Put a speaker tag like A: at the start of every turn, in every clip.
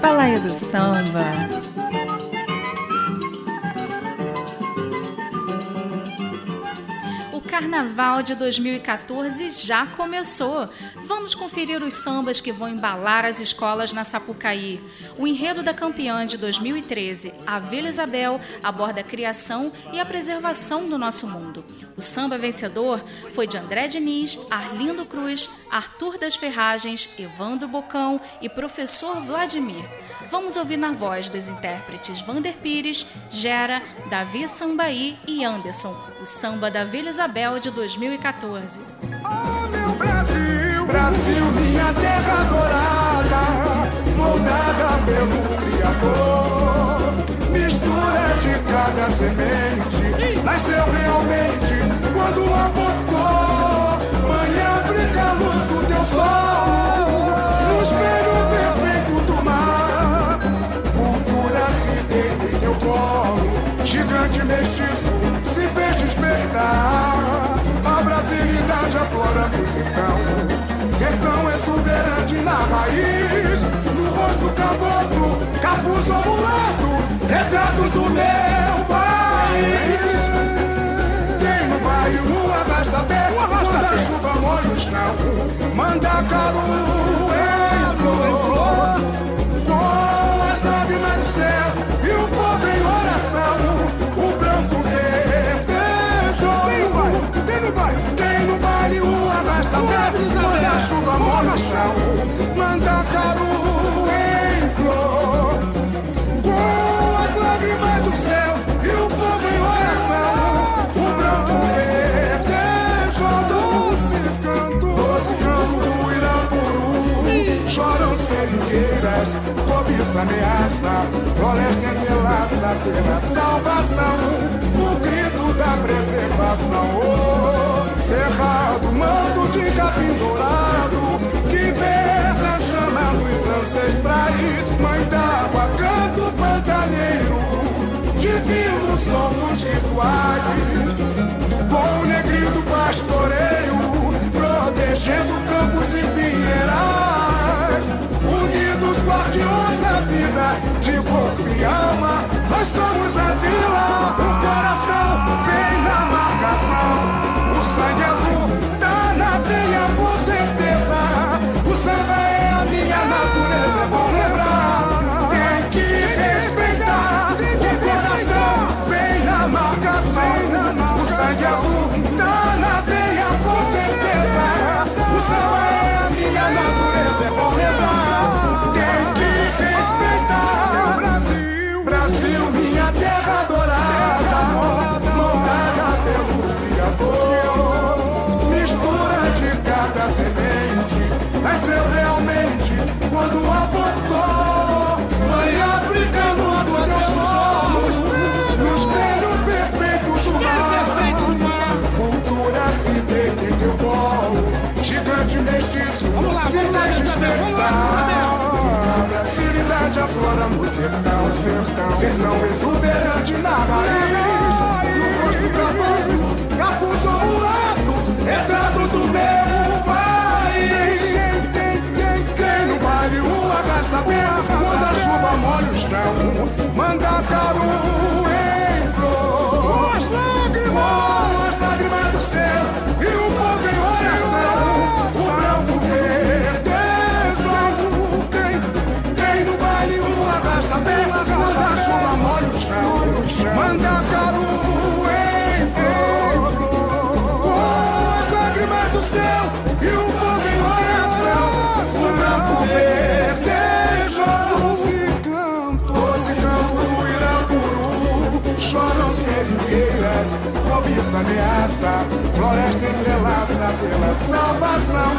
A: Balaio do Samba. Carnaval de 2014 já começou. Vamos conferir os sambas que vão embalar as escolas na Sapucaí. O enredo da campeã de 2013, a Vila Isabel, aborda a criação e a preservação do nosso mundo. O samba vencedor foi de André Diniz, Arlindo Cruz, Arthur das Ferragens, Evandro Bocão e professor Vladimir. Vamos ouvir na voz dos intérpretes Vander Pires, Gera, Davi Sambaí e Anderson, o samba da Vila Isabel de 2014.
B: Oh, meu Brasil, Brasil, minha terra adorada, moldada pelo Criador. Mistura de cada semente, na raiz. No rosto caboclo, capuz ou mulato, retrato do meu país. Quem no baile, rua basta pé, quando a chuva molha o chão, manda caru em entrelaça pela salvação, o grito da preservação. Oh, cerrado, mando de capim dourado, que versa chama dos ancestrais, mãe d'água, canto pantaneiro, divino som dos rituais, com o negrito pastoreio, protegendo campos e pinheirais, unidos guardiões da vida, de corpo e alma, somos a vila, sertão, sertão, sertão exuberante na raiz. Pela salvação,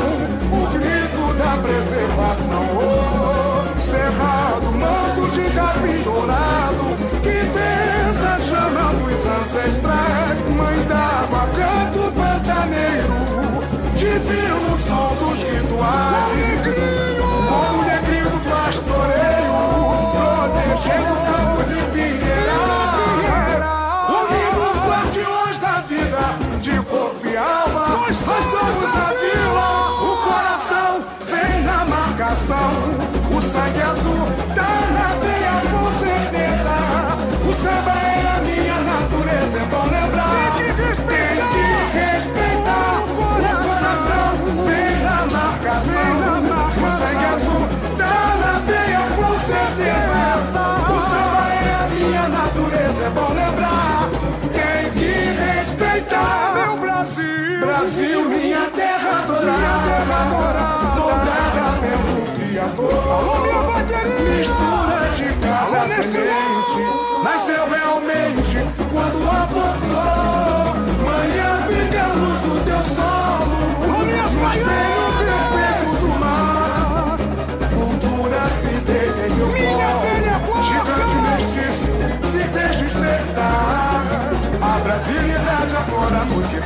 B: o grito da preservação. Oh, cerrado, manto de capim dourado, que vença chamando os ancestrais, mãe d'água, canto pantaneiro, divino som dos rituais.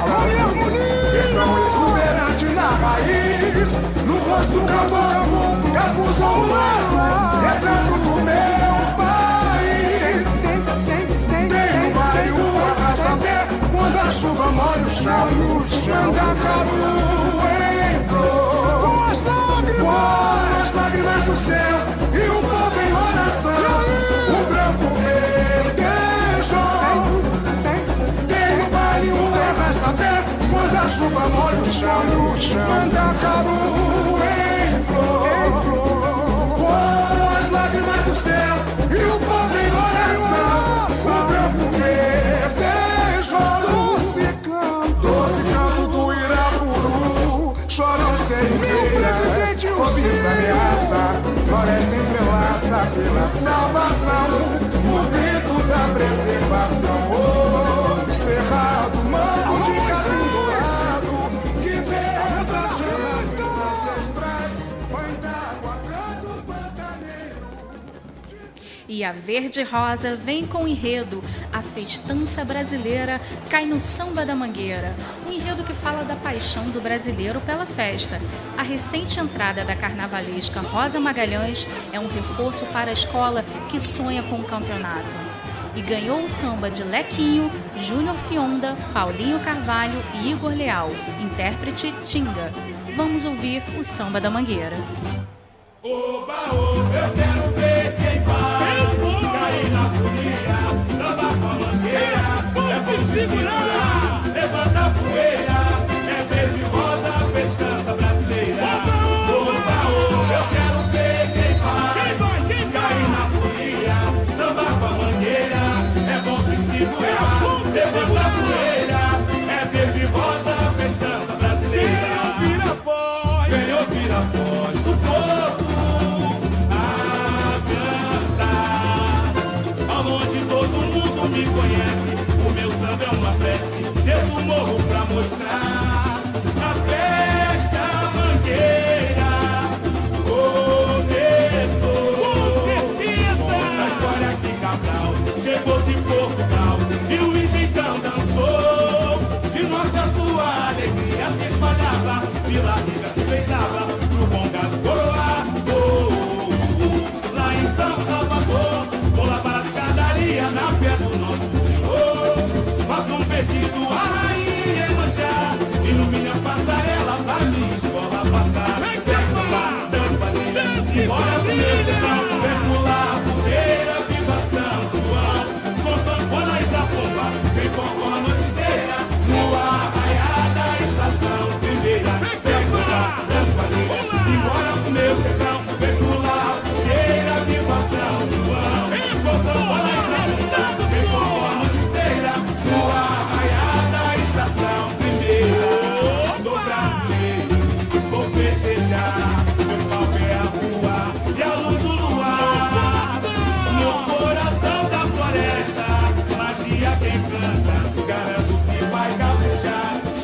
C: Harmonia!
B: Sertão exuberante na raiz No rosto caboclo, capuz ao lado Retrato do meu país
C: Tem,
B: um bairro arrasta pé Quando a chuva molha o chão Mandacaru em molha o chão. Mandacaru em flor. Com as lágrimas do céu e o povo em oração. O branco verdejou. Doce canto, doce canto do Irapuru. Choram
C: o
B: Cobiça ameaça, floresta entrelaça pela salvação.
A: E a Verde Rosa vem com o enredo A Festança Brasileira Cai no Samba da Mangueira. Um enredo que fala da paixão do brasileiro pela festa. A recente entrada da carnavalesca Rosa Magalhães é um reforço para a escola que sonha com o campeonato. E ganhou o samba de Lequinho, Júnior Fionda, Paulinho Carvalho e Igor Leal, intérprete Tinga. Vamos ouvir o Samba da Mangueira.
D: Oba, oba,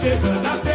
D: chegando até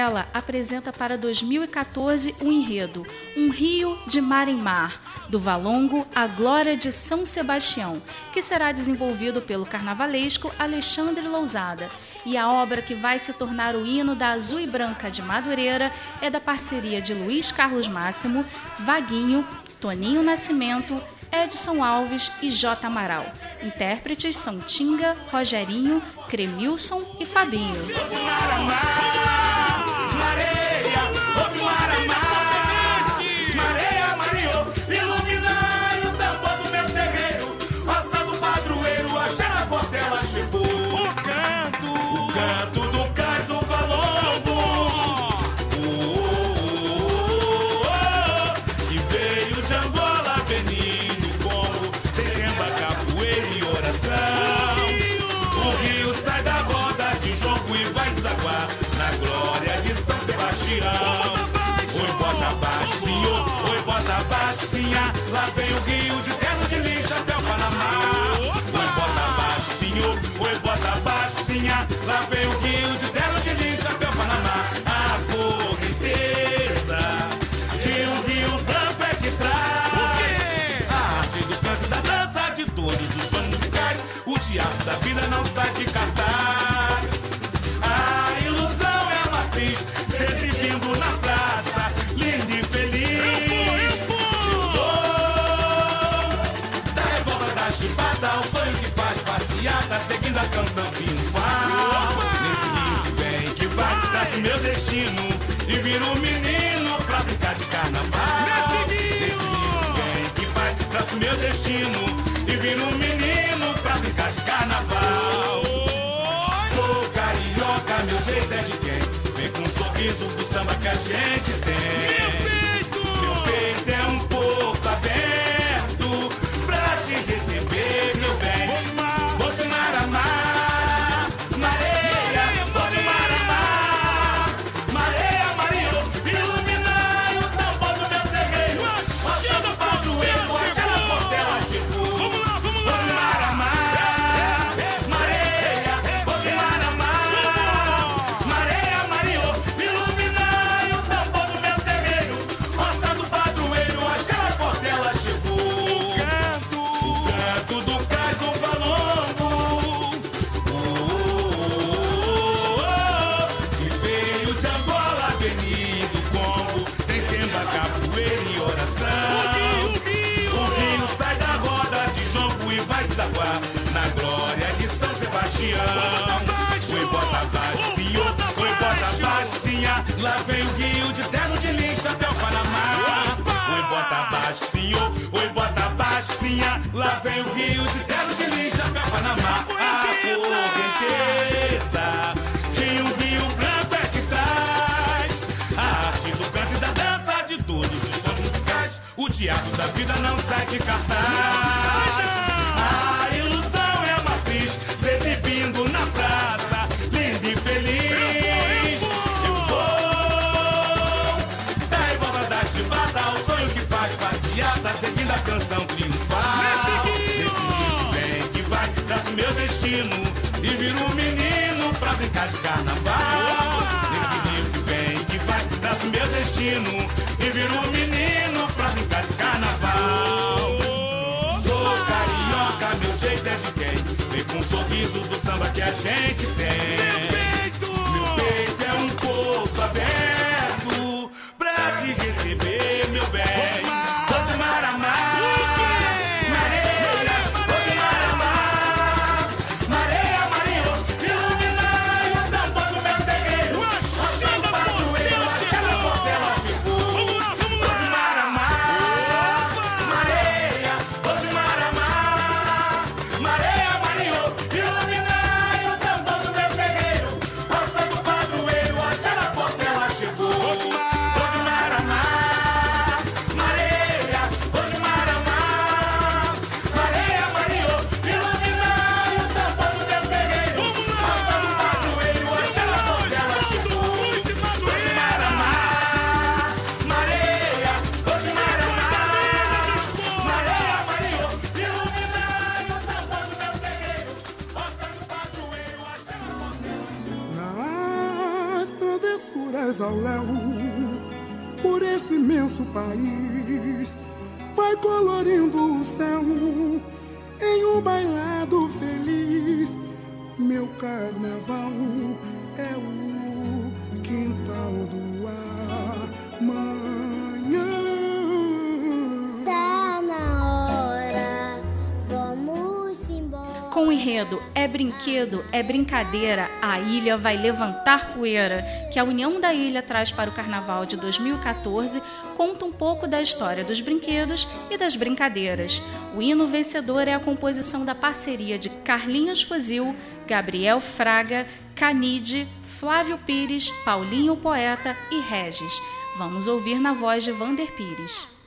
A: Portela apresenta para 2014 o um enredo Um Rio de Mar em Mar, do Valongo A Glória de São Sebastião, que será desenvolvido pelo carnavalesco Alexandre Lousada. E a obra que vai se tornar o hino da Azul e Branca de Madureira é da parceria de Luiz Carlos Máximo, Vaguinho, Toninho Nascimento, Edson Alves e J. Amaral. Intérpretes são Tinga, Rogerinho, Cremilson e Fabinho.
D: Lá vem o rio traz meu destino e vira um menino pra brincar de carnaval. Rio que vai, traz meu destino e vira um menino pra brincar de carnaval. Sou carioca, meu jeito é de quem vem com um sorriso do samba que a gente tem. vem guio de terno de lixo até o Panamá. Oi, bota baixo, senhor. Oi, bota baixinha. Lá vem o guio de terno de lixo até o Panamá. A correnteza de um rio branco é que traz a arte do canto e da dança de todos os sons musicais. O teatro da vida não sai de cartaz. destino e virou um menino pra brincar de carnaval. Sou carioca, meu jeito é de quem? Vem com um sorriso do samba que a gente tem.
B: ao léu por esse imenso país. Vai colorindo o céu em um bailado feliz. Meu carnaval é o quintal do amanhã.
E: Tá na hora, vamos embora.
A: Com o enredo é brinquedo, é brincadeira, a ilha vai levantar poeira, que a União da Ilha traz para o Carnaval de 2014, conta um pouco da história dos brinquedos e das brincadeiras. O hino vencedor é a composição da parceria de Carlinhos Fuzil, Gabriel Fraga, Canide, Flávio Pires, Paulinho Poeta e Regis. Vamos ouvir na voz de Vander Pires.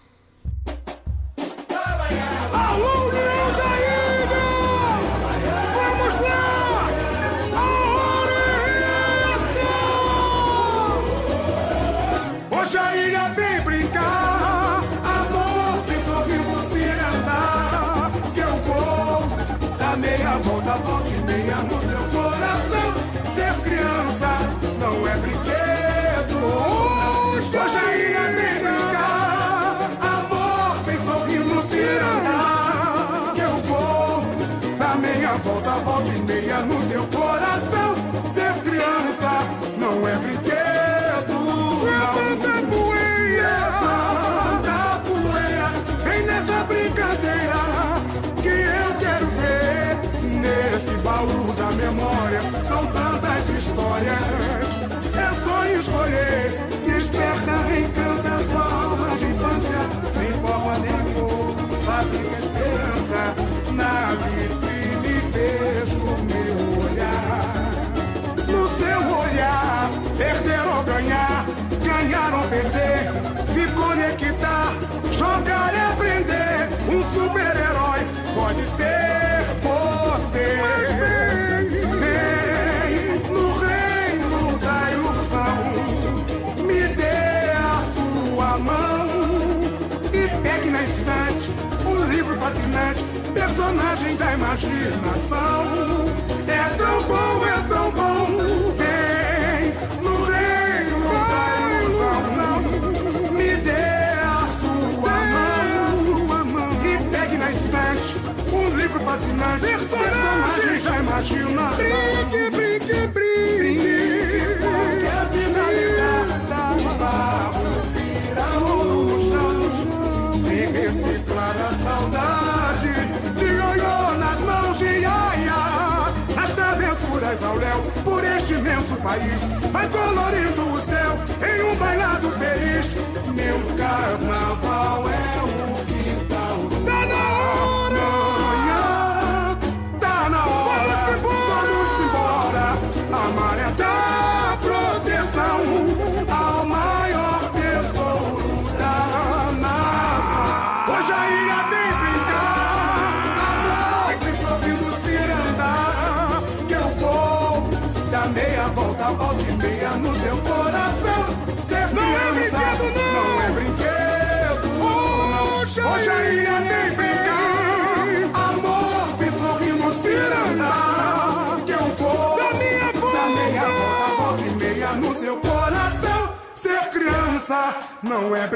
B: Mašina, sva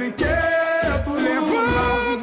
B: inquieto, levando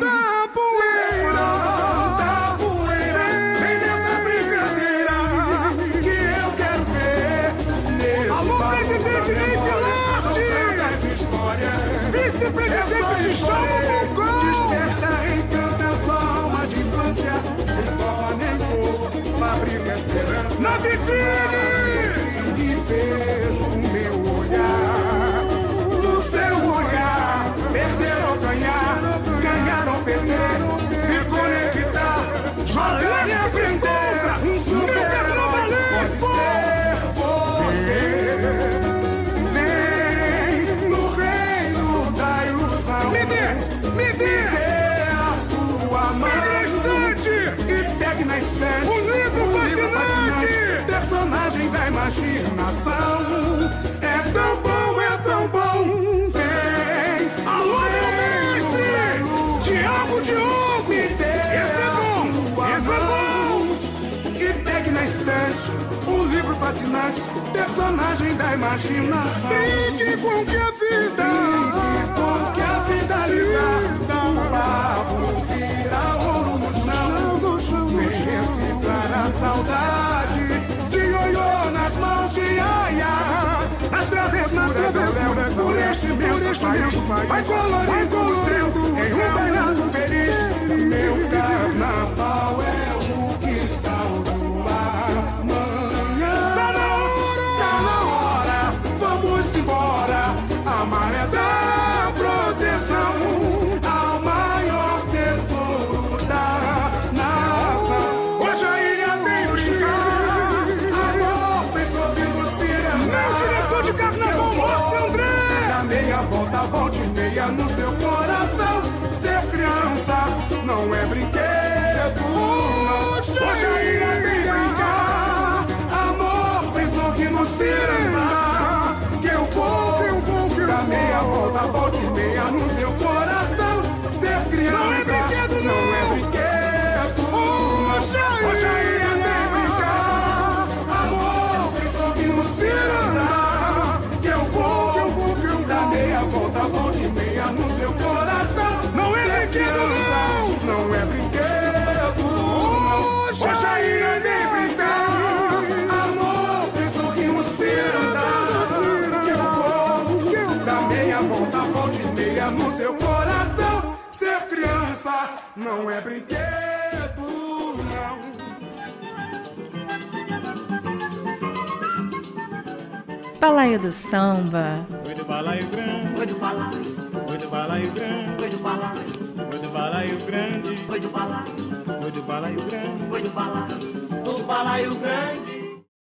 B: espécie. Um livro, um fascinante, personagem da imaginação. É tão bom, é tão bom. Vem, alô, meu mestre! Diogo Diogo! Esse é bom, esse é bom! E pegue na estante um livro fascinante, personagem da imaginação. Fique com que a vida. saudade De ioiô nas mãos de aia Através na travessura Por este mesmo país Vai colorindo
A: Balaio do Samba.
D: Foi do balaio grande, foi do balaio, foi do balaio grande, foi do balaio, foi do balaio grande, foi do balaio, foi do balaio grande, foi do balaio, do balaio grande.